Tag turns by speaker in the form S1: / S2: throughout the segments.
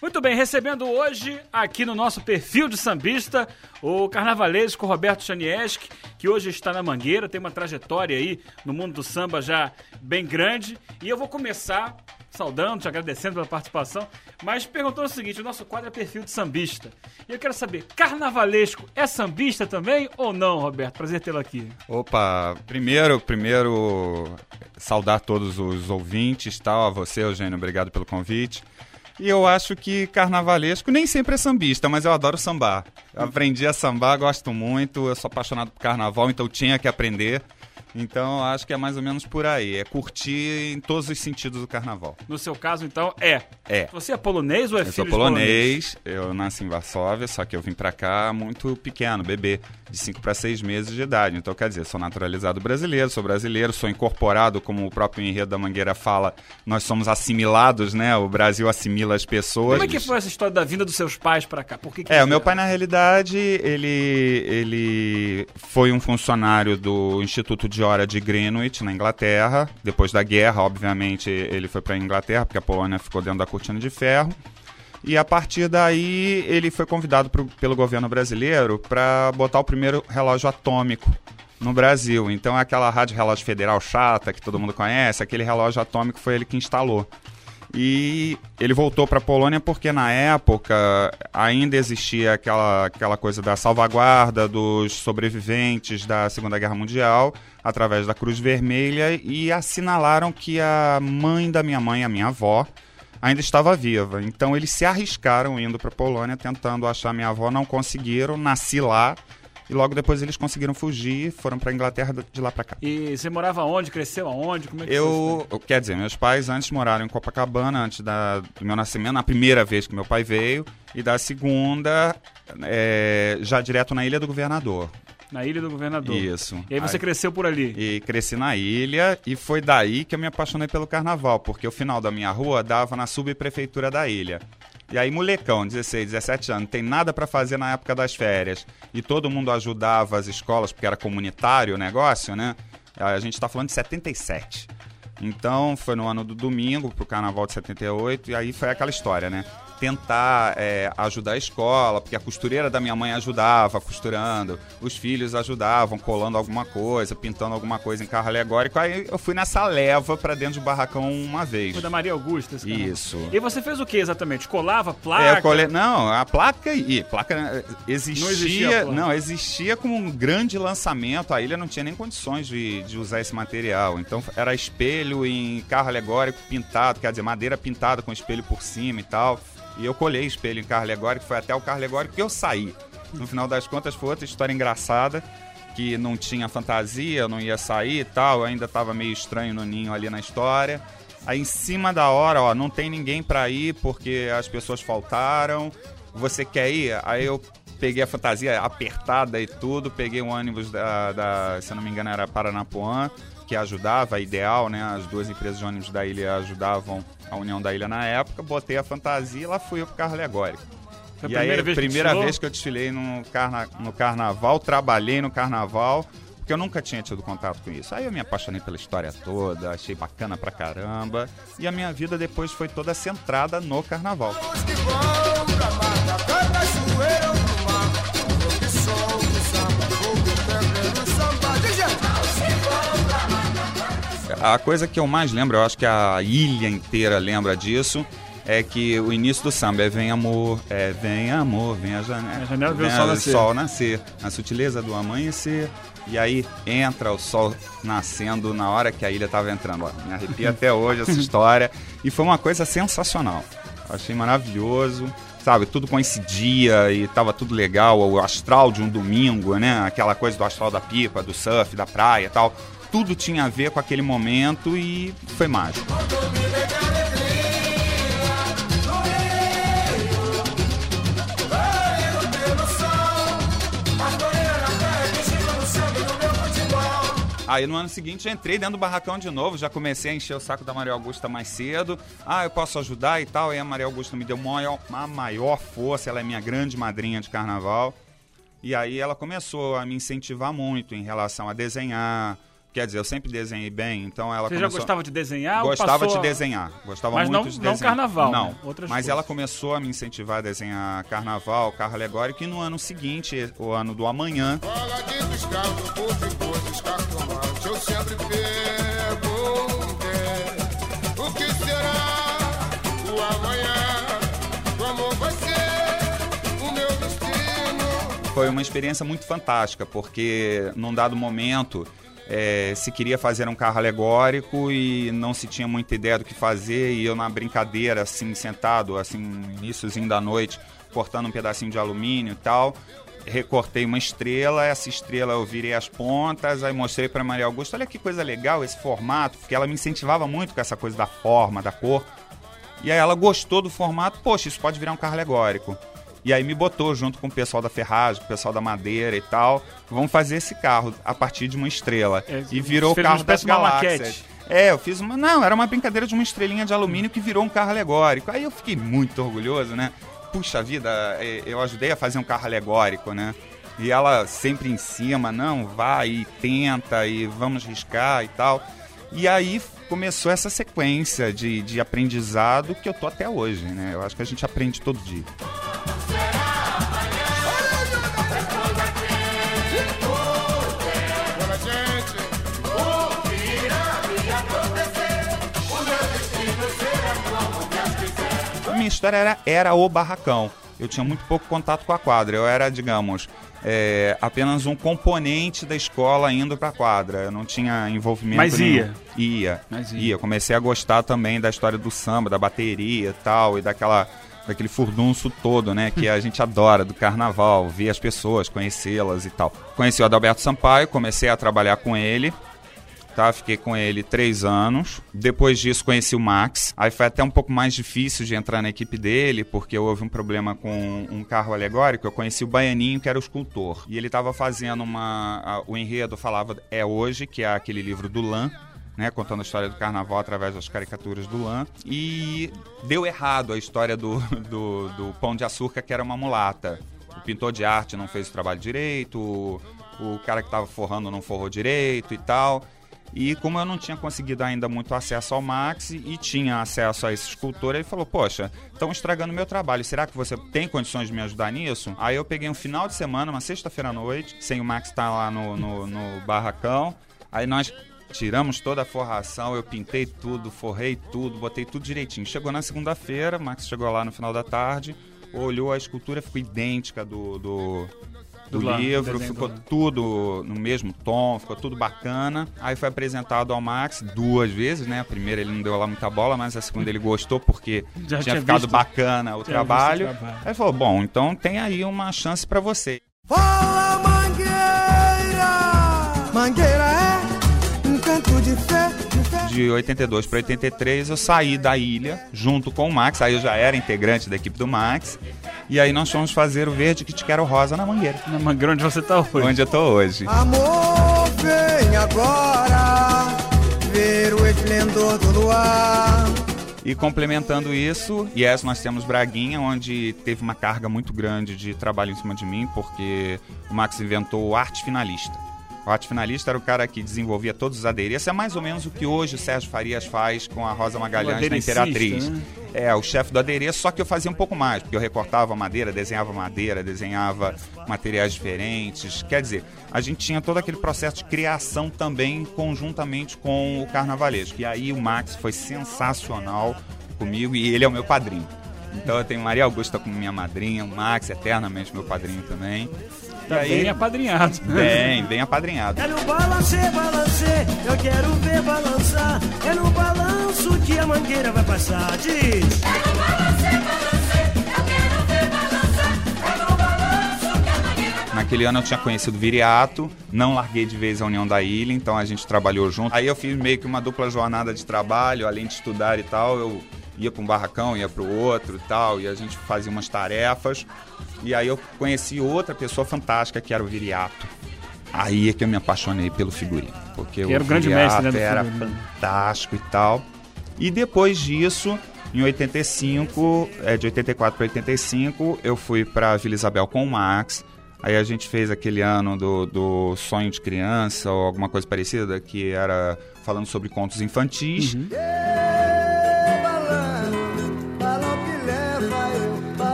S1: Muito bem, recebendo hoje aqui no nosso perfil de sambista o carnavalesco Roberto Chanieski, que hoje está na Mangueira, tem uma trajetória aí no mundo do samba já bem grande. E eu vou começar saudando, te agradecendo pela participação, mas perguntando o seguinte: o nosso quadro é perfil de sambista. E eu quero saber, carnavalesco é sambista também ou não, Roberto? Prazer tê-lo aqui.
S2: Opa, primeiro, primeiro saudar todos os ouvintes, tal, a você, Eugênio, obrigado pelo convite. E eu acho que carnavalesco nem sempre é sambista, mas eu adoro sambar. Aprendi a sambar, gosto muito, eu sou apaixonado por carnaval, então tinha que aprender. Então, acho que é mais ou menos por aí. É curtir em todos os sentidos do carnaval.
S1: No seu caso, então, é.
S2: É.
S1: Você é polonês ou é
S2: eu
S1: filho
S2: sou
S1: de
S2: polonês, eu nasci em Varsóvia, só que eu vim pra cá muito pequeno, bebê, de 5 para 6 meses de idade. Então, quer dizer, sou naturalizado brasileiro, sou brasileiro, sou incorporado, como o próprio enredo da Mangueira fala, nós somos assimilados, né? O Brasil assimila as pessoas.
S1: Como é que foi essa história da vinda dos seus pais pra cá? Por que que
S2: É, o meu pai, na realidade, ele, ele foi um funcionário do Instituto de Hora de Greenwich, na Inglaterra. Depois da guerra, obviamente, ele foi para a Inglaterra, porque a Polônia ficou dentro da cortina de ferro. E a partir daí, ele foi convidado pro- pelo governo brasileiro para botar o primeiro relógio atômico no Brasil. Então, é aquela rádio relógio federal chata que todo mundo conhece, aquele relógio atômico foi ele que instalou. E ele voltou para a Polônia porque na época ainda existia aquela, aquela coisa da salvaguarda dos sobreviventes da Segunda Guerra Mundial através da Cruz Vermelha e assinalaram que a mãe da minha mãe, a minha avó, ainda estava viva. Então eles se arriscaram indo para a Polônia tentando achar minha avó, não conseguiram, nasci lá e logo depois eles conseguiram fugir, foram para Inglaterra de lá para cá.
S1: E você morava onde? Cresceu aonde? Como é que foi isso
S2: Eu, quer dizer, meus pais antes moraram em Copacabana, antes da, do meu nascimento, na primeira vez que meu pai veio, e da segunda, é, já direto na Ilha do Governador.
S1: Na Ilha do Governador.
S2: Isso.
S1: E aí você
S2: Aí-
S1: cresceu por ali?
S2: E cresci na ilha, e foi daí que eu me apaixonei pelo carnaval, porque o final da minha rua dava na subprefeitura da ilha. E aí, molecão, 16, 17 anos, tem nada pra fazer na época das férias. E todo mundo ajudava as escolas, porque era comunitário o negócio, né? A gente tá falando de 77. Então, foi no ano do domingo, pro carnaval de 78, e aí foi aquela história, né? Tentar é, ajudar a escola, porque a costureira da minha mãe ajudava costurando, os filhos ajudavam colando alguma coisa, pintando alguma coisa em carro alegórico. Aí eu fui nessa leva pra dentro do barracão uma vez.
S1: Foi da Maria Augusta? esse carnaval?
S2: Isso.
S1: E você fez o que exatamente? Colava
S2: É,
S1: placa?
S2: eu cole... Não, a placa e placa eh, existia,
S1: Não existia
S2: não existia como um grande lançamento. A ilha não tinha nem condições de, de usar esse material. Então era espelho em carro alegórico pintado, quer dizer, madeira pintada com espelho por cima e tal. E eu colhei espelho em carro alegórico, foi até o carro alegórico que eu saí. No final das contas foi outra história engraçada, que não tinha fantasia, não ia sair e tal, ainda tava meio estranho no ninho ali na história. Aí em cima da hora, ó, não tem ninguém pra ir porque as pessoas faltaram. Você quer ir? Aí eu peguei a fantasia apertada e tudo, peguei um ônibus da, da se eu não me engano era Paranapuã, que ajudava, a Ideal, né? As duas empresas de ônibus da ilha ajudavam a União da Ilha na época, botei a fantasia e lá fui eu pro carro alegórico.
S1: Foi a
S2: e aí,
S1: primeira vez que
S2: primeira
S1: desfilou?
S2: vez que eu desfilei no, carna no carnaval, trabalhei no carnaval, porque eu nunca tinha tido contato com isso. Aí eu me apaixonei pela história toda, achei bacana pra caramba, e a minha vida depois foi toda centrada no carnaval. A coisa que eu mais lembro, eu acho que a ilha inteira lembra disso, é que o início do samba é vem amor, é vem amor, vem a janela,
S1: A janela vê o
S2: vem
S1: sol
S2: a-
S1: nascer.
S2: sol nascer, na sutileza do amanhecer, e aí entra o sol nascendo na hora que a ilha estava entrando. Ó, me arrepia até hoje essa história, e foi uma coisa sensacional. Achei maravilhoso, sabe, tudo coincidia e tava tudo legal, o astral de um domingo, né, aquela coisa do astral da pipa, do surf, da praia e tal. Tudo tinha a ver com aquele momento e foi mágico. Aí no ano seguinte eu entrei dentro do barracão de novo, já comecei a encher o saco da Maria Augusta mais cedo. Ah, eu posso ajudar e tal. Aí a Maria Augusta me deu maior, uma maior força, ela é minha grande madrinha de carnaval. E aí ela começou a me incentivar muito em relação a desenhar, quer dizer, eu sempre desenhei bem, então ela
S1: Você já
S2: começou...
S1: gostava de desenhar? ou
S2: Gostava
S1: passou
S2: de
S1: a-
S2: desenhar. Gostava
S1: Mas
S2: muito
S1: não-
S2: de
S1: não
S2: desenhar.
S1: carnaval,
S2: Não.
S1: né? Outras
S2: Mas
S1: coisas.
S2: ela começou a me incentivar a desenhar carnaval, carro alegórico, e no ano seguinte, o ano do amanhã, foi uma experiência muito fantástica, porque num dado momento eh, se queria fazer um carro alegórico e não se tinha muita ideia do que fazer, e eu na brincadeira, assim, sentado, assim, iníciozinho da noite, cortando um pedacinho de alumínio e tal, recortei uma estrela, essa estrela eu virei as pontas, aí mostrei para Maria Augusta, olha que coisa legal esse formato, porque ela me incentivava muito com essa coisa da forma, da cor. E aí ela gostou do formato, poxa, isso pode virar um carro alegórico. E aí me botou junto com o pessoal da ferragem, com o pessoal da madeira e tal. Vamos fazer esse carro a partir de uma estrela.
S1: É,
S2: e virou o carro das galáxias.
S1: maquete.
S2: É, eu fiz uma. Não, era uma brincadeira de uma estrelinha de alumínio que virou um carro alegórico. Aí eu fiquei muito orgulhoso, né? Puxa vida, é, eu ajudei a fazer um carro alegórico, né? E ela sempre em cima, não, vai e tenta e vamos riscar e tal. E aí começou essa sequência de, de aprendizado que eu tô até hoje, né? Eu acho que a gente aprende todo dia. Minha história era, era o barracão. Eu tinha muito pouco contato com a quadra. Eu era, digamos, é, apenas um componente da escola indo pra quadra. Eu não tinha envolvimento
S1: Mas
S2: nenhum.
S1: ia.
S2: Ia.
S1: Mas ia.
S2: ia. Comecei a gostar também da história do samba, da bateria e tal, e daquela daquele furdunço todo, né, que a gente adora do carnaval, ver as pessoas, conhecê-las e tal. Conheci o Adalberto Sampaio, comecei a trabalhar com ele, tá? Fiquei com ele três anos. Depois disso conheci o Max. Aí foi até um pouco mais difícil de entrar na equipe dele, porque houve um problema com um carro alegórico. Eu conheci o Baianinho, que era o escultor. E ele estava fazendo uma... o enredo falava É Hoje, que é aquele livro do Lan, né, contando a história do carnaval através das caricaturas do Lan. E deu errado a história do, do, do Pão de Açúcar, que era uma mulata. O pintor de arte não fez o trabalho direito, o, o cara que estava forrando não forrou direito e tal. E como eu não tinha conseguido ainda muito acesso ao Max e tinha acesso a esse escultor, ele falou: Poxa, estão estragando meu trabalho. Será que você tem condições de me ajudar nisso? Aí eu peguei um final de semana, uma sexta-feira à noite, sem o Max estar lá no, no, no barracão. Aí nós tiramos toda a forração, eu pintei tudo, forrei tudo, botei tudo direitinho. Chegou na segunda-feira, Max chegou lá no final da tarde, olhou a escultura, ficou idêntica do, do, do livro, ficou tudo no mesmo tom, ficou tudo bacana. Aí foi apresentado ao Max duas vezes, né? A primeira ele não deu lá muita bola, mas a segunda ele gostou porque
S1: Já
S2: tinha,
S1: tinha
S2: ficado
S1: visto-
S2: bacana o trabalho.
S1: o trabalho.
S2: Aí ele falou: Bom, então tem aí uma chance pra você.
S3: Fala Mangueira! Mangueira é um canto de fé. De
S2: 82 para 83 eu saí da ilha junto com o Max, aí eu já era integrante da equipe do Max. E aí nós fomos fazer o Verde que te quero rosa na Mangueira,
S1: Na Mangueira onde você tá hoje.
S2: onde eu tô hoje.
S3: Amor, vem agora ver o esplendor do luar.
S2: E complementando isso, yes, nós temos Braguinha, onde teve uma carga muito grande de trabalho em cima de mim, porque o Max inventou o arte finalista. O arte finalista era o cara que desenvolvia todos os adereços. É mais ou menos o que hoje o Sérgio Farias faz com a Rosa Magalhães na Imperatriz.
S1: né?
S2: É, o chefe do adereço, só que eu fazia um pouco mais, porque eu recortava madeira, desenhava madeira, desenhava materiais diferentes. Quer dizer, a gente tinha todo aquele processo de criação também conjuntamente com o carnavalesco. E aí o Max foi sensacional comigo e ele é o meu padrinho. Então eu tenho Maria Augusta como minha madrinha, o Max eternamente meu padrinho também.
S1: Tá
S2: e aí,
S1: bem apadrinhado.
S2: bem, bem apadrinhado.
S4: É no balance, balance, eu quero ver balançar. É no balanço que a mangueira vai passar. Diz.
S2: Naquele ano eu tinha conhecido o Viriato, não larguei de vez a União da Ilha, então a gente trabalhou junto. Aí eu fiz meio que uma dupla jornada de trabalho, além de estudar e tal, eu ia para um barracão, ia para o outro e tal, e a gente fazia umas tarefas. E aí eu conheci outra pessoa fantástica que era o Viriato. Aí é que eu me apaixonei pelo figurino, porque
S1: Que era o grande mestre, né, do
S2: era
S1: figurino.
S2: fantástico e tal. E depois disso, em 85, é, de 84 para 85, eu fui para Vila Isabel com o Max. Aí a gente fez aquele ano do, do sonho de criança ou alguma coisa parecida, que era falando sobre contos infantis.
S3: Ê,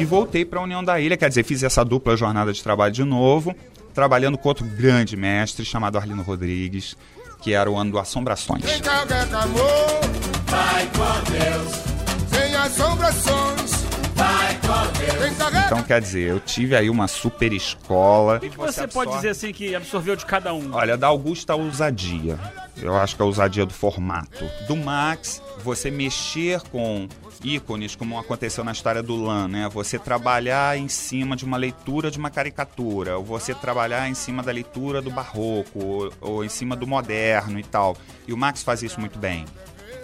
S2: E voltei para a União da Ilha, quer dizer, fiz essa dupla jornada de trabalho de novo, trabalhando com outro grande mestre chamado Arlino Rodrigues, que era o ano do Assombrações.
S3: Que amor, vai com Deus. Sem assombrações, vai com Deus.
S2: Então, quer dizer, eu tive aí uma super escola.
S1: O que você pode dizer assim que absorveu de cada um?
S2: Olha, da Augusta a ousadia. Eu acho que a ousadia do formato. Do Max, você mexer com ícones, como aconteceu na história do Lan, né? Você trabalhar em cima de uma leitura de uma caricatura, ou você trabalhar em cima da leitura do barroco, ou, ou em cima do moderno e tal. E o Max faz isso muito bem.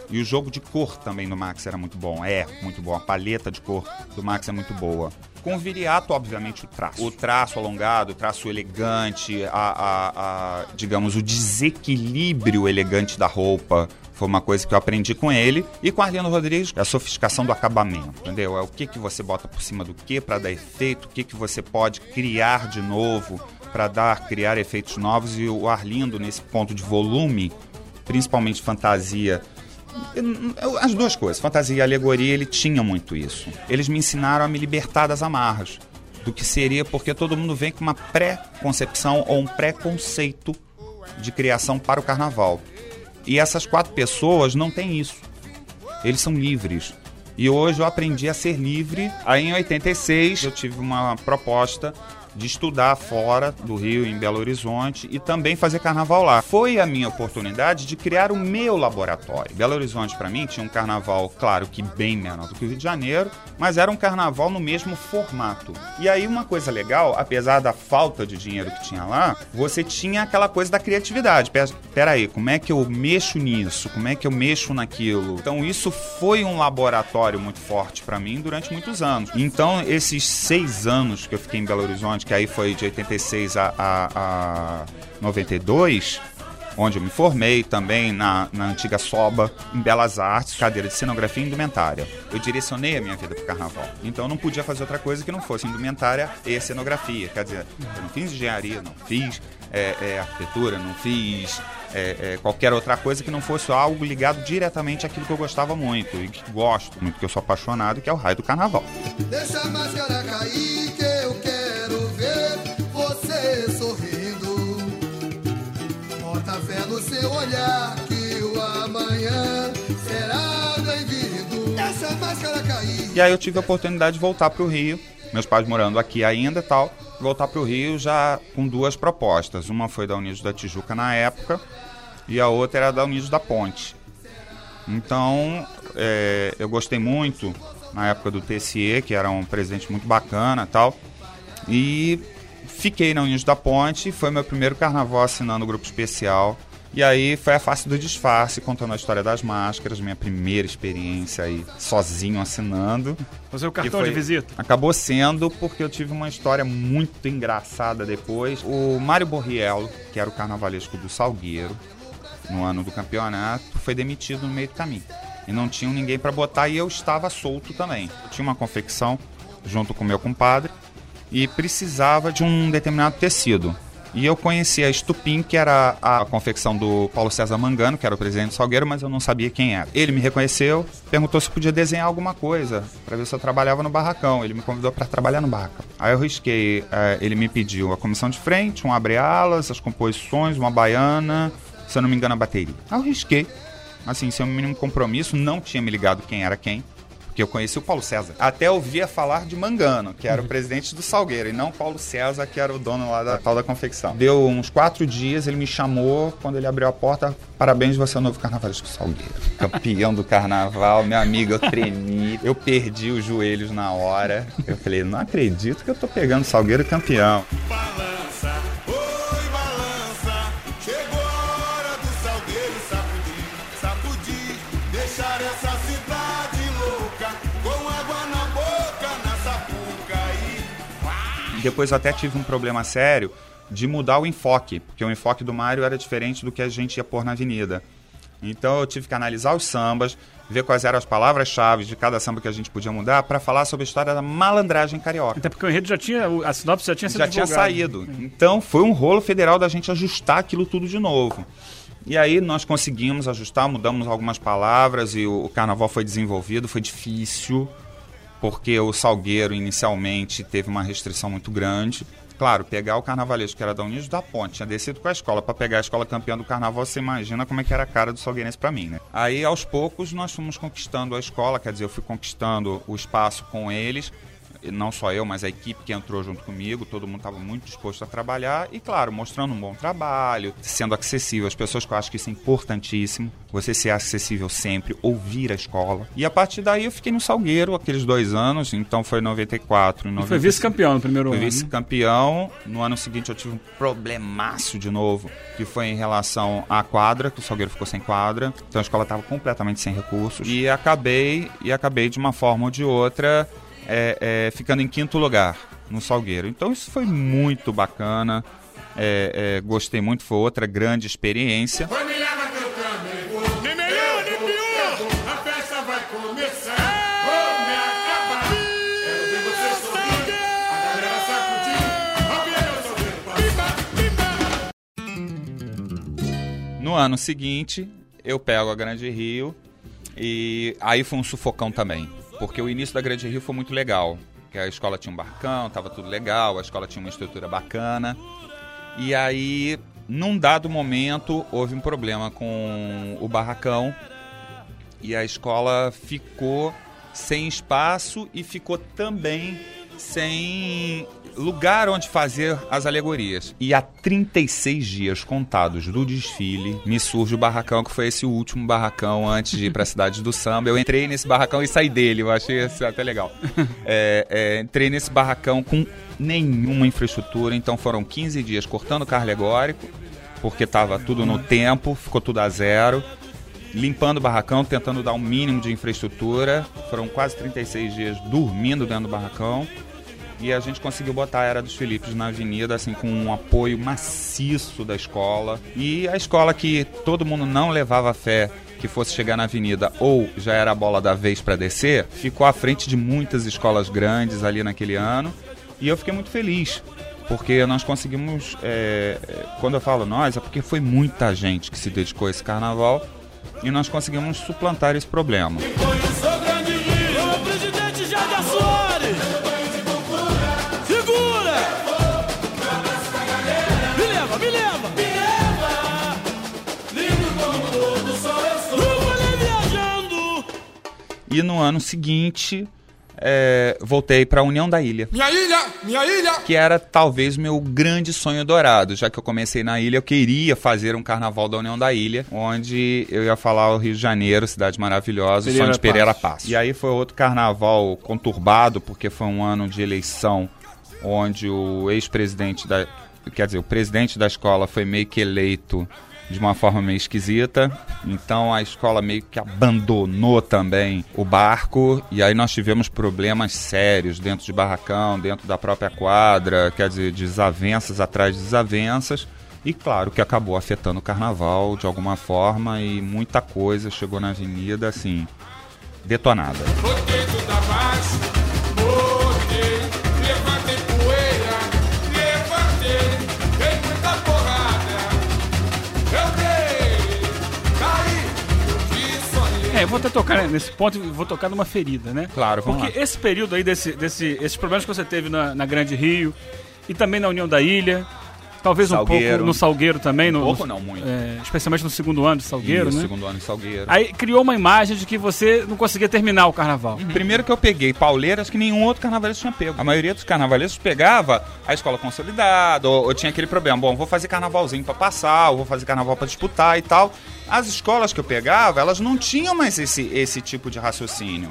S2: E o jogo de cor também do Max era muito bom. É muito bom. A paleta de cor do Max é muito boa. Com o Viriato, obviamente, o traço. O traço alongado, o traço elegante, a, a- a- digamos, o desequilíbrio elegante da roupa. Foi uma coisa que eu aprendi com ele. E com Arlindo Rodrigues, a sofisticação do acabamento, entendeu? É o que, que você bota por cima do que para dar efeito, o que, que você pode criar de novo para dar, criar efeitos novos. E o Arlindo, nesse ponto de volume, principalmente fantasia, as duas coisas, fantasia e alegoria, ele tinha muito isso. Eles me ensinaram a me libertar das amarras do que seria, porque todo mundo vem com uma pré-concepção ou um pré-conceito de criação para o carnaval. E essas quatro pessoas não têm isso. Eles são livres. E hoje eu aprendi a ser livre. Aí em 86 eu tive uma proposta de estudar fora do Rio, em Belo Horizonte, e também fazer carnaval lá. Foi a minha oportunidade de criar o meu laboratório. Belo Horizonte, para mim, tinha um carnaval, claro que bem menor do que o Rio de Janeiro, mas era um carnaval no mesmo formato. E aí, uma coisa legal, apesar da falta de dinheiro que tinha lá, você tinha aquela coisa da criatividade. Pe- Peraí, como é que eu mexo nisso? Como é que eu mexo naquilo? Então, isso foi um laboratório muito forte para mim durante muitos anos. Então, esses seis anos que eu fiquei em Belo Horizonte, que aí foi de 86 a, a, a 92, onde eu me formei também na, na antiga SOBA, em Belas Artes, cadeira de cenografia e indumentária. Eu direcionei a minha vida para o carnaval. Então eu não podia fazer outra coisa que não fosse indumentária e cenografia. Quer dizer, eu não fiz engenharia, não fiz é, é, arquitetura, não fiz é, é, qualquer outra coisa que não fosse algo ligado diretamente àquilo que eu gostava muito e que gosto muito, que eu sou apaixonado, que é o raio do carnaval.
S3: Deixa a máscara cair que eu quero sorrindo. Bota fé no seu olhar que o amanhã será bem-vindo. Deixa a máscara.
S2: E aí eu tive a oportunidade de voltar para o Rio, meus pais morando aqui ainda e tal, voltar para o Rio já com duas propostas. Uma foi da Unidos da Tijuca na época e a outra era da Unidos da Ponte. Então é, eu gostei muito na época do TSE, que era um presidente muito bacana tal, e fiquei na Unidos da Ponte, foi meu primeiro carnaval assinando o grupo especial. E aí foi a face do disfarce, contando a história das máscaras, minha primeira experiência aí sozinho assinando.
S1: É o cartão
S2: foi-
S1: de visita.
S2: Acabou sendo porque eu tive uma história muito engraçada depois. O Mário Borriello, que era o carnavalesco do Salgueiro, no ano do campeonato, foi demitido no meio do caminho. E não tinha ninguém para botar e eu estava solto também. Eu tinha uma confecção junto com meu compadre e precisava de um determinado tecido. E eu conheci a Estupim, que era a, confecção do Paulo César Mangano, que era o presidente do Salgueiro, mas eu não sabia quem era. Ele me reconheceu, perguntou se podia desenhar alguma coisa, para ver se eu trabalhava no barracão. Ele me convidou para trabalhar no barracão. Aí eu risquei, eh, ele me pediu a comissão de frente, um abre-alas, as composições, uma baiana, se eu não me engano, a bateria. Aí eu risquei, assim, sem o mínimo compromisso, não tinha me ligado quem era quem. Porque eu conheci o Paulo César. Até ouvia falar de Mangano, que era o presidente do Salgueiro, e não Paulo César, que era o dono lá da tal da confecção. Deu uns quatro dias, ele me chamou, quando ele abriu a porta, parabéns, você é o novo carnavalesco Salgueiro. Campeão do carnaval, meu amigo, eu tremi, eu perdi os joelhos na hora. Eu falei, não acredito que eu tô pegando Salgueiro campeão.
S3: Balança,
S2: Depois eu até tive um problema sério de mudar o enfoque, porque o enfoque do Mário era diferente do que a gente ia pôr na avenida. Então eu tive que analisar os sambas, ver quais eram as palavras-chave de cada samba que a gente podia mudar para falar sobre a história da malandragem carioca.
S1: Até porque o enredo já tinha, a sinopse já tinha sido
S2: Já tinha saído. Então foi um rolo federal da gente ajustar aquilo tudo de novo. E aí nós conseguimos ajustar, mudamos algumas palavras e o, o carnaval foi desenvolvido, foi difícil, porque o Salgueiro inicialmente teve uma restrição muito grande. Claro, pegar o carnavalesco que era da Unidos da Ponte, tinha descido com a escola para pegar a escola campeã do carnaval, você imagina como é que era a cara do salgueirense para mim, né? Aí aos poucos nós fomos conquistando a escola, quer dizer, eu fui conquistando o espaço com eles não só eu, mas a equipe que entrou junto comigo, todo mundo estava muito disposto a trabalhar e, claro, mostrando um bom trabalho, sendo acessível às pessoas, que eu acho que isso é importantíssimo, você ser acessível sempre, ouvir a escola. E a partir daí eu fiquei no Salgueiro aqueles dois anos, então foi em 94 e 95.
S1: foi vice-campeão no primeiro
S2: Fui
S1: ano.
S2: vice-campeão. No ano seguinte eu tive um problemaço de novo, que foi em relação à quadra, que o Salgueiro ficou sem quadra. Então a escola estava completamente sem recursos. E acabei, e acabei de uma forma ou de outra, é, é, ficando em quinto lugar no Salgueiro. Então isso foi muito bacana. É, é, gostei muito, foi outra grande experiência. No ano seguinte, eu pego a Grande Rio e aí foi um sufocão também, porque o início da Grande Rio foi muito legal, que a escola tinha um barcão, tava tudo legal, a escola tinha uma estrutura bacana. E aí, num dado momento, houve um problema com o barracão e a escola ficou sem espaço e ficou também sem lugar onde fazer as alegorias. E há 36 dias contados do desfile, me surge o barracão, que foi esse último barracão antes de ir para a cidade do samba. Eu entrei nesse barracão e saí dele, eu achei isso até legal. É, é, entrei nesse barracão com nenhuma infraestrutura, então foram 15 dias cortando carro alegórico, porque estava tudo no tempo, ficou tudo a zero limpando o barracão, tentando dar um mínimo de infraestrutura. Foram quase 36 dias dormindo dentro do barracão. E a gente conseguiu botar a Era dos Filipes na avenida, assim, com um apoio maciço da escola. E a escola que todo mundo não levava fé que fosse chegar na avenida ou já era a bola da vez para descer, ficou à frente de muitas escolas grandes ali naquele ano. E eu fiquei muito feliz, porque nós conseguimos. é, é, quando eu falo nós, é porque foi muita gente que se dedicou a esse carnaval e nós conseguimos suplantar esse problema. E no ano seguinte, é, voltei para a União da Ilha.
S5: Minha ilha, minha ilha.
S2: Que era talvez meu grande sonho dourado, já que eu comecei na ilha, eu queria fazer um carnaval da União da Ilha, onde eu ia falar o Rio de Janeiro, cidade maravilhosa, o
S1: Pereira
S2: sonho de Pereira
S1: Passos.
S2: Passos. E aí foi outro carnaval conturbado, porque foi um ano de eleição, onde o ex-presidente da. Quer dizer, o presidente da escola foi meio que eleito de uma forma meio esquisita. Então a escola meio que abandonou também o barco. E aí nós tivemos problemas sérios dentro de barracão, dentro da própria quadra, quer dizer, desavenças atrás de desavenças. E claro que acabou afetando o carnaval de alguma forma e muita coisa chegou na avenida assim, detonada.
S1: É, eu vou até tocar nesse ponto e vou tocar numa ferida, né?
S2: Claro, vamos
S1: Porque
S2: lá.
S1: esse período aí, desse, desse, esses problemas que você teve na, na Grande Rio e também na União da Ilha, talvez um
S2: Salgueiro.
S1: pouco no Salgueiro também. No,
S2: pouco
S1: no-
S2: não, muito.
S1: é, especialmente no segundo ano de Salgueiro,
S2: Isso,
S1: né?
S2: segundo ano em Salgueiro.
S1: Aí criou uma imagem de que você não conseguia terminar o carnaval.
S2: Primeiro que eu peguei pauleiras que nenhum outro carnavalesco tinha pego. A maioria dos carnavalescos pegava a escola consolidada, ou, ou tinha aquele problema, bom, vou fazer carnavalzinho pra passar, ou vou fazer carnaval pra disputar e tal. As escolas que eu pegava, elas não tinham mais esse, esse tipo de raciocínio.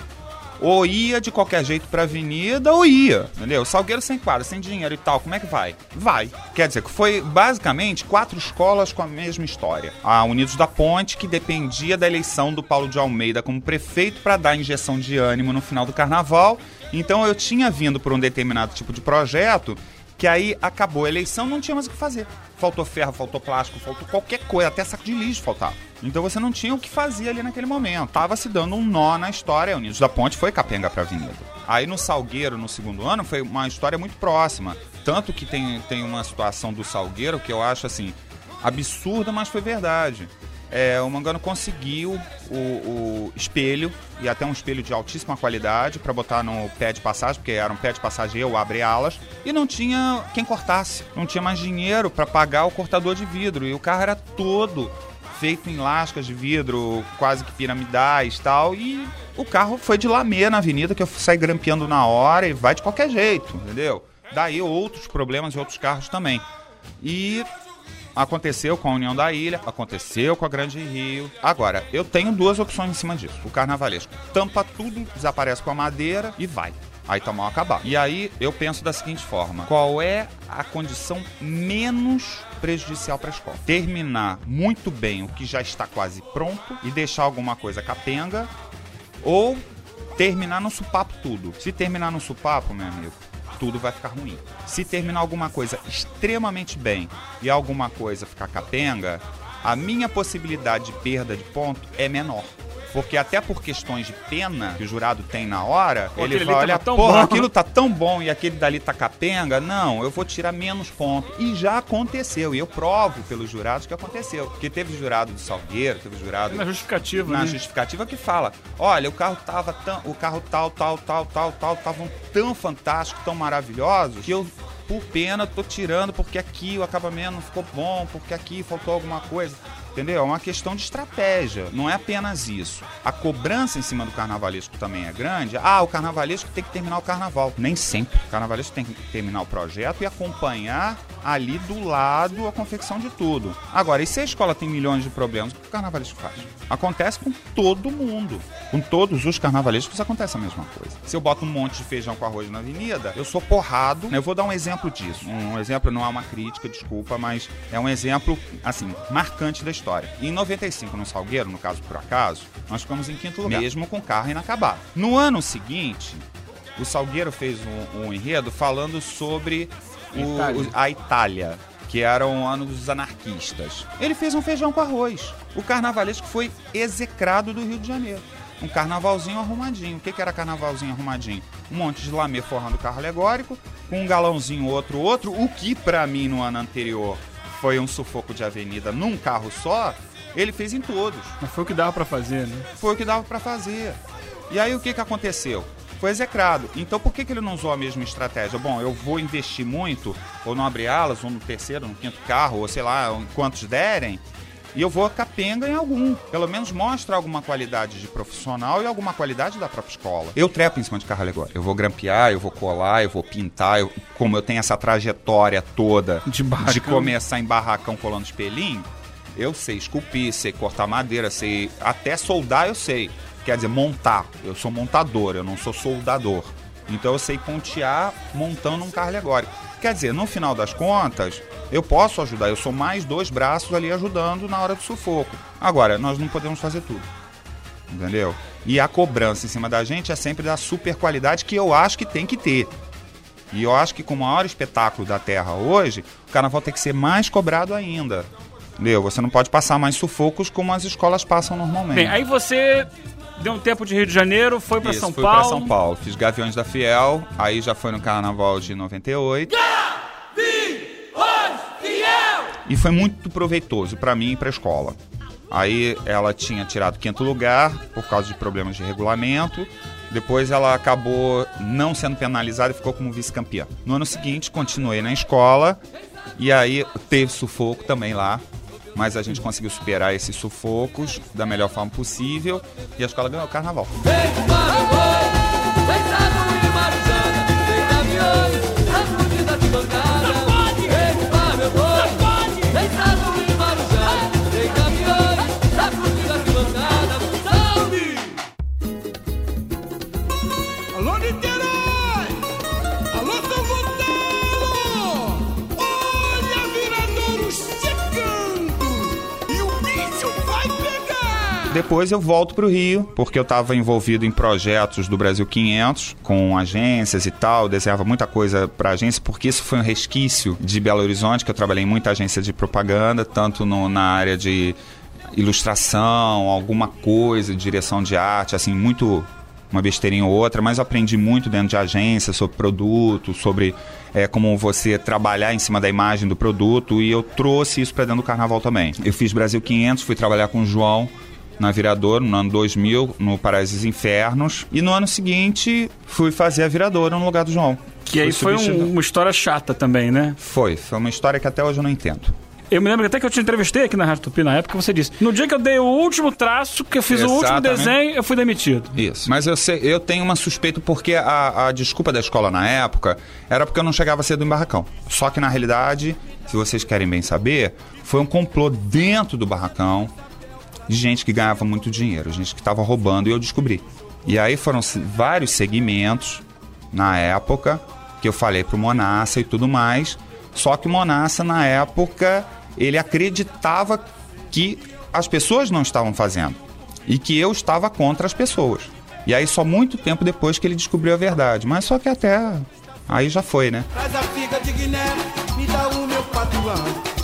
S2: Ou ia de qualquer jeito pra avenida, ou ia, entendeu? Salgueiro sem quadra, sem dinheiro e tal, como é que vai? Vai. Quer dizer, que foi basicamente quatro escolas com a mesma história. A Unidos da Ponte, que dependia da eleição do Paulo de Almeida como prefeito para dar injeção de ânimo no final do carnaval. Então eu tinha vindo por um determinado tipo de projeto Que aí acabou a eleição, não tinha mais o que fazer. Faltou ferro, faltou plástico, faltou qualquer coisa, até saco de lixo faltava. Então você não tinha o que fazer ali naquele momento. Tava se dando um nó na história. O Unidos da Ponte foi capenga pra avenida. Aí no Salgueiro, no segundo ano, foi uma história muito próxima. Tanto que tem, tem uma situação do Salgueiro que eu acho assim absurda, mas foi verdade. É, o Mangano conseguiu o, o espelho, e até um espelho de altíssima qualidade, para botar no pé de passagem, porque era um pé de passagem eu abre alas, e não tinha quem cortasse. Não tinha mais dinheiro para pagar o cortador de vidro, e o carro era todo feito em lascas de vidro, quase que piramidais tal, e o carro foi de lamê na avenida, que eu saí grampeando na hora e vai de qualquer jeito, entendeu? Daí outros problemas e outros carros também. E Aconteceu com a União da Ilha, aconteceu com a Grande Rio. Agora, eu tenho duas opções em cima disso. O carnavalesco tampa tudo, desaparece com a madeira e vai. Aí tá mal acabar. E aí eu penso da seguinte forma: qual é a condição menos prejudicial para a escola? Terminar muito bem o que já está quase pronto e deixar alguma coisa capenga ou terminar no supapo tudo. Se terminar no supapo, meu amigo, tudo vai ficar ruim. Se terminar alguma coisa extremamente bem e alguma coisa ficar capenga, a minha possibilidade de perda de ponto é menor. Porque até por questões de pena que o jurado tem na hora,
S1: Pô,
S2: ele
S1: ali
S2: olha,
S1: tão
S2: porra,
S1: bom."
S2: aquilo tá tão bom e aquele dali tá capenga, não, eu vou tirar menos ponto. E já aconteceu, e eu provo pelos jurados que aconteceu. Porque teve jurado do Salgueiro, teve jurado
S1: Na justificativa,
S2: na
S1: né?
S2: justificativa que fala: olha, o carro tava tão, o carro tal, tal, tal, tal, tal, estavam tão fantásticos, tão maravilhosos, que eu, por pena, tô tirando porque aqui o acabamento não ficou bom, porque aqui faltou alguma coisa. Entendeu? É uma questão de estratégia, não é apenas isso. A cobrança em cima do carnavalesco também é grande. Ah, o carnavalesco tem que terminar o carnaval. Nem sempre. O carnavalesco tem que terminar o projeto e acompanhar ali do lado a confecção de tudo. Agora, e se a escola tem milhões de problemas, o que o carnavalesco faz? Acontece com todo mundo. Com todos os carnavalescos acontece a mesma coisa. Se eu boto um monte de feijão com arroz na avenida, eu sou porrado. Eu vou dar um exemplo disso. Um exemplo não é uma crítica, desculpa, mas é um exemplo, assim, marcante da história. Em 95, no Salgueiro, no caso por acaso, nós ficamos em quinto lugar, mesmo com carro inacabado. No ano seguinte, o Salgueiro fez um, um enredo falando sobre
S1: Itália.
S2: o- a Itália, que era o ano dos anarquistas. Ele fez um feijão com arroz. O carnavalesco foi execrado do Rio de Janeiro. Um carnavalzinho arrumadinho. O que, que era carnavalzinho arrumadinho? Um monte de lamê forrando o carro alegórico, com um galãozinho outro, outro. O que pra mim no ano anterior foi um sufoco de avenida num carro só, ele fez em todos
S1: Mas foi o que dava pra fazer, né?
S2: foi o que dava pra fazer. E aí o que, que aconteceu? Foi execrado. Então por que, que ele não usou a mesma estratégia? Bom, eu vou investir muito, ou no abre alas, ou no terceiro, no quinto carro, ou sei lá, em quantos derem, e eu vou capenga em algum. Pelo menos mostra alguma qualidade de profissional e alguma qualidade da própria escola. Eu trepo em cima de carro alegórico. Eu vou grampear, eu vou colar, eu vou pintar. eu- como eu tenho essa trajetória toda
S1: De
S2: de começar em barracão colando espelhinho, eu sei esculpir, sei cortar madeira, sei até soldar eu sei. Quer dizer, montar. Eu sou montador, eu não sou soldador. Então eu sei pontear montando um carro alegórico. Quer dizer, no final das contas, eu posso ajudar. Eu sou mais dois braços ali ajudando na hora do sufoco. Agora, nós não podemos fazer tudo. Entendeu? E a cobrança em cima da gente é sempre da super qualidade que eu acho que tem que ter. E eu acho que com o maior espetáculo da Terra hoje, o carnaval tem que ser mais cobrado ainda. Entendeu? Você não pode passar mais sufocos como as escolas passam normalmente.
S1: Bem, aí você deu um tempo de Rio de Janeiro, foi pra
S2: Isso,
S1: São
S2: fui
S1: Paulo.
S2: pra São Paulo. Fiz Gaviões da Fiel, aí já foi no carnaval de 98. E foi muito proveitoso pra mim e pra escola. Aí ela tinha tirado quinto lugar por causa de problemas de regulamento. Depois ela acabou não sendo penalizada e ficou como vice-campeã. No ano seguinte, continuei na escola e aí teve sufoco também lá. Mas a gente conseguiu superar esses sufocos da melhor forma possível e a escola ganhou o carnaval.
S5: Alô,
S2: depois eu volto pro Rio, porque eu estava envolvido em projetos do Brasil 500, com agências e tal, desenhava muita coisa pra agência, porque isso foi um resquício de Belo Horizonte, que eu trabalhei em muita agência de propaganda, tanto no- na área de ilustração, alguma coisa, direção de arte, assim, muito uma besteirinha ou outra, mas eu aprendi muito dentro de agência sobre produto, sobre é, como você trabalhar em cima da imagem do produto e eu trouxe isso para dentro do carnaval também. Eu fiz Brasil 500, fui trabalhar com o João na Viradouro no ano 2000, no Paraíso dos Infernos, e no ano seguinte fui fazer a Viradouro no lugar do João.
S1: Que aí foi um- uma história chata também, né?
S2: Foi, foi uma história que até hoje eu não entendo.
S1: Eu me lembro até que eu te entrevistei aqui na Rádio Tupi na época, você disse: no dia que eu dei o último traço, que eu fiz o último
S2: Exatamente.
S1: desenho, eu fui demitido.
S2: Isso. Mas eu, sei, eu tenho uma suspeita porque a, a desculpa da escola na época era porque eu não chegava cedo em barracão. Só que na realidade, se vocês querem bem saber, foi um complô dentro do barracão de gente que ganhava muito dinheiro, gente que estava roubando e eu descobri. E aí foram vários segmentos na época que eu falei pro Monassa e tudo mais. Só que o Monassa na época ele acreditava que as pessoas não estavam fazendo e que eu estava contra as pessoas. E aí só muito tempo depois que ele descobriu a verdade. Mas só que até aí já foi, né?
S4: Traz a figa de Guiné, me dá o meu patuá.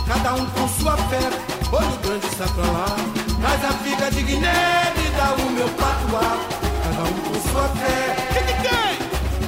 S4: Cada um com sua fé, olho grande sai a figa de Guiné, me dá o meu patuá. Cada um com sua fé. Que que tem?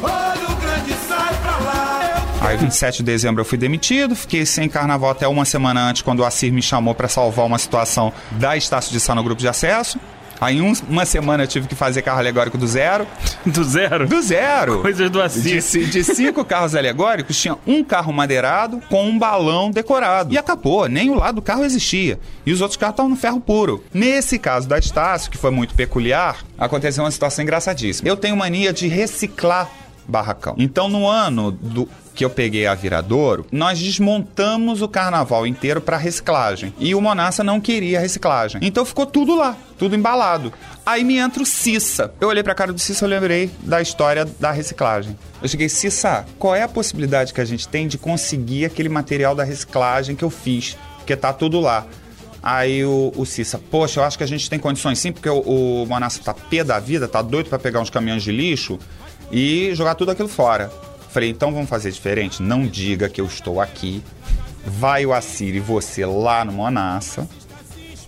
S4: Olho grande sai pra lá.
S2: Aí 27 de dezembro eu fui demitido, fiquei sem carnaval até uma semana antes, quando o Assir me chamou para salvar uma situação da Estácio de Sá no grupo de acesso. Aí um- uma semana eu tive que fazer carro alegórico do zero.
S1: Do zero.
S2: Do zero!
S1: Coisas do
S2: De,
S1: Assis.
S2: ci- de cinco carros alegóricos, tinha um carro madeirado com um balão decorado. E acabou, nem o lado do carro existia. E os outros carros estavam no ferro puro. Nesse caso da Estácio, que foi muito peculiar, aconteceu uma situação engraçadíssima. Eu tenho mania de reciclar barracão. Então, no ano do que eu peguei a Viradouro, nós desmontamos o carnaval inteiro para reciclagem. E o Monassa não queria reciclagem. Então ficou tudo lá, tudo embalado. Aí me entra o Cissa. Eu olhei pra cara do Cissa e lembrei da história da reciclagem. Eu cheguei, Cissa, qual é a possibilidade que a gente tem de conseguir aquele material da reciclagem que eu fiz? Porque tá tudo lá. Aí o, o Cissa, poxa, eu acho que a gente tem condições sim, porque o, o Monassa tá pé da vida, tá doido pra pegar uns caminhões de lixo e jogar tudo aquilo fora. Falei, então vamos fazer diferente? Não diga que eu estou aqui. Vai o Assir e você lá no Monassa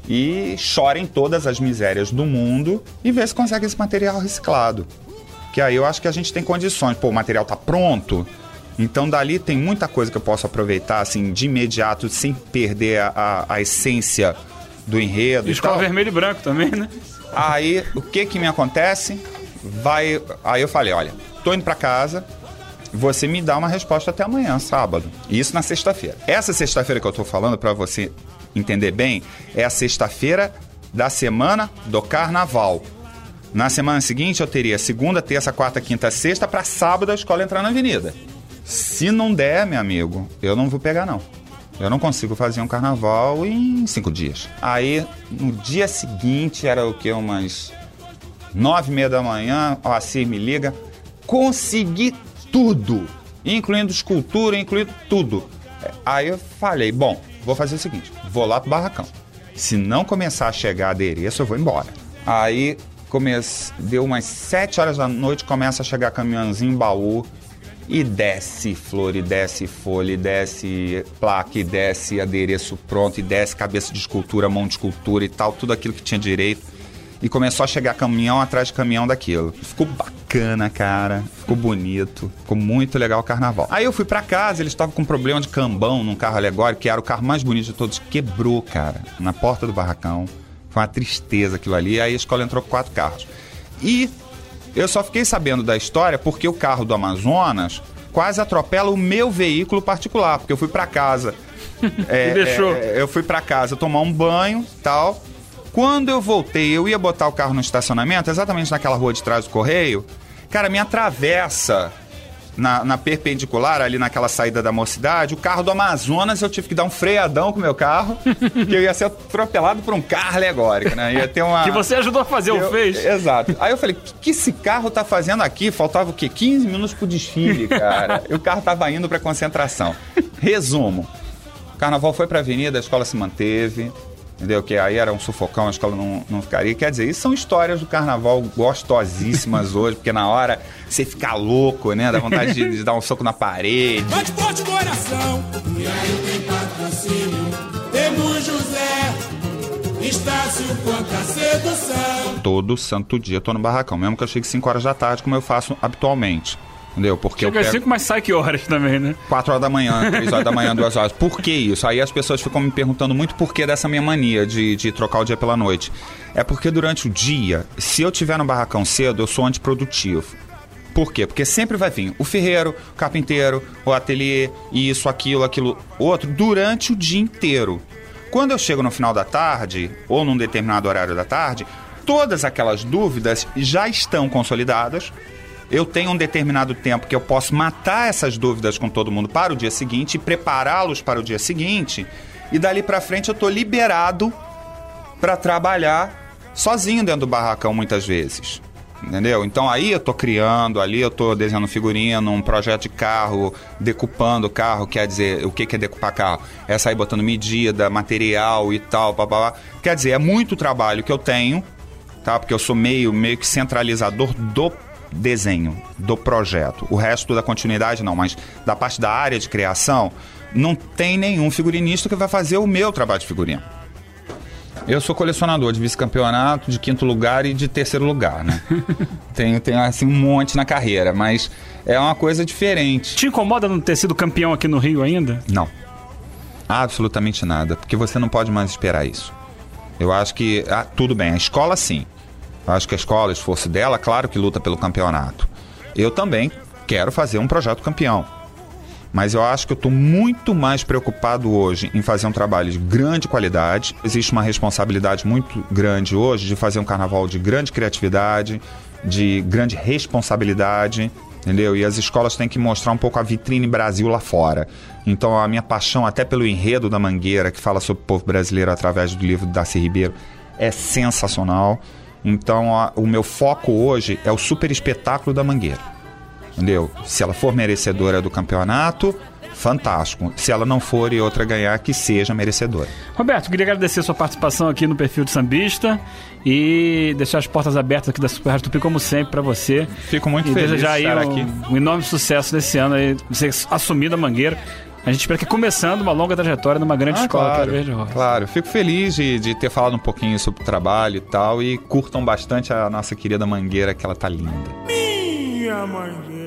S2: e chorem todas as misérias do mundo e vê se consegue esse material reciclado. Que aí eu acho que a gente tem condições. Pô, o material tá pronto. Então dali tem muita coisa que eu posso aproveitar assim de imediato sem perder a, a- a essência do enredo e
S1: Escola vermelho e branco também, né?
S2: Aí, o que que me acontece? Vai, aí eu falei, olha, tô indo pra casa, você me dá uma resposta até amanhã, sábado. Isso na sexta-feira. Essa sexta-feira que eu tô falando pra você entender bem, é a sexta-feira da semana do carnaval. Na semana seguinte eu teria segunda, terça, quarta, quinta, sexta pra sábado a escola entrar na avenida. Se não der, meu amigo, eu não vou pegar não. Eu não consigo fazer um carnaval em cinco dias. Aí, no dia seguinte, era o que? Umas nove e meia da manhã, o Assir me liga. Consegui tudo, incluindo escultura, incluindo tudo. É, Aí eu falei, bom, vou fazer o seguinte, vou lá pro barracão. Se não começar a chegar adereço, eu vou embora. Aí comece... deu umas sete horas da noite, começa a chegar caminhãozinho baú. E desce flor, e desce folha, e desce placa, e desce adereço pronto, e desce cabeça de escultura, mão de escultura e tal, tudo aquilo que tinha direito. E começou a chegar caminhão atrás de caminhão daquilo. Ficou bacana, cara. Ficou bonito. Ficou muito legal o carnaval. Aí eu fui pra casa, eles estavam com um problema de cambão num carro alegórico, que era o carro mais bonito de todos. Quebrou, cara, na porta do barracão. Foi uma tristeza aquilo ali. Aí a escola entrou com quatro carros. E eu só fiquei sabendo da história porque o carro do Amazonas quase atropela o meu veículo particular, porque eu fui pra casa. É,
S1: E deixou.
S2: é, eu fui pra casa tomar um banho, tal. Quando eu voltei, eu ia botar o carro no estacionamento, exatamente naquela rua de trás do correio. Cara, me atravessa na, na perpendicular, ali naquela saída da mocidade, o carro do Amazonas, eu tive que dar um freadão com o meu carro, que eu ia ser atropelado por um carro alegórico, né? Ia ter uma.
S1: Que você ajudou a fazer, ou
S2: Eu-
S1: fez?
S2: Exato. Aí eu falei, o que, que esse carro tá fazendo aqui? Faltava o quê? 15 minutos pro desfile, cara. e o carro tava indo pra concentração. Resumo. O carnaval foi pra avenida, a escola se manteve. Entendeu? Que aí era um sufocão, a escola não, não ficaria. Quer dizer, isso são histórias do carnaval gostosíssimas hoje, porque na hora você fica louco, né? Dá vontade de, de dar um soco na parede.
S5: Bate forte do oração. E aí tem patrocínio. Temos José. Estácio contra a sedução.
S2: Todo santo dia eu tô no barracão, mesmo que eu chegue 5 horas da tarde, como eu faço habitualmente. Entendeu? Porque
S1: Chega
S2: eu
S1: às
S2: pego
S1: 5, mas sai que horas também, né?
S2: 4 horas da manhã, 3 horas da manhã, 2 horas. Por que isso? Aí as pessoas ficam me perguntando muito por que dessa minha mania de, de trocar o dia pela noite. É porque durante o dia, se eu tiver no barracão cedo, eu sou antiprodutivo. Por quê? Porque sempre vai vir o ferreiro, o carpinteiro, o ateliê, isso, aquilo, aquilo, outro, durante o dia inteiro. Quando eu chego no final da tarde, ou num determinado horário da tarde, todas aquelas dúvidas já estão consolidadas. Eu tenho um determinado tempo que eu posso matar essas dúvidas com todo mundo para o dia seguinte e prepará-los para o dia seguinte. E dali para frente eu tô liberado para trabalhar sozinho dentro do barracão muitas vezes. Entendeu? Então aí eu tô criando, ali eu tô desenhando figurino, um projeto de carro, decupando carro, quer dizer, o que que é decupar carro? É sair botando medida, material e tal, papá. Quer dizer, é muito trabalho que eu tenho, tá? Porque eu sou meio, meio que centralizador do desenho, do projeto. O resto da continuidade não, mas da parte da área de criação, não tem nenhum figurinista que vai fazer o meu trabalho de figurino. Eu sou colecionador de vice-campeonato, de quinto lugar e de terceiro lugar, né? tenho, tenho, assim, um monte na carreira, mas é uma coisa diferente.
S1: Te incomoda não ter sido campeão aqui no Rio ainda?
S2: Não. Absolutamente nada, porque você não pode mais esperar isso. Eu acho que, ah, tudo bem, a escola sim. Acho que a escola, esforço dela, claro que luta pelo campeonato. Eu também quero fazer um projeto campeão. Mas eu acho que eu estou muito mais preocupado hoje em fazer um trabalho de grande qualidade. Existe uma responsabilidade muito grande hoje de fazer um carnaval de grande criatividade, de grande responsabilidade, entendeu? E as escolas têm que mostrar um pouco a vitrine Brasil lá fora. Então a minha paixão até pelo enredo da Mangueira, que fala sobre o povo brasileiro através do livro do Darcy Ribeiro, é sensacional. Então a, o meu foco hoje é o super espetáculo da Mangueira. Entendeu? Se ela for merecedora do campeonato, fantástico. Se ela não for e outra ganhar, que seja merecedora.
S1: Roberto, queria agradecer a sua participação aqui no perfil de sambista e deixar as portas abertas aqui da Super Rádio Tupi, como sempre, para você.
S2: Fico muito
S1: e
S2: feliz de estar
S1: um,
S2: aqui.
S1: um enorme sucesso desse ano aí, você assumindo a Mangueira. A gente espera que começando uma longa trajetória numa grande escola que é a Verde Rosa.
S2: Ah, claro. Fico feliz de, de ter falado um pouquinho sobre o trabalho e tal. E curtam bastante a nossa querida Mangueira, que ela tá linda.
S5: Minha mangueira.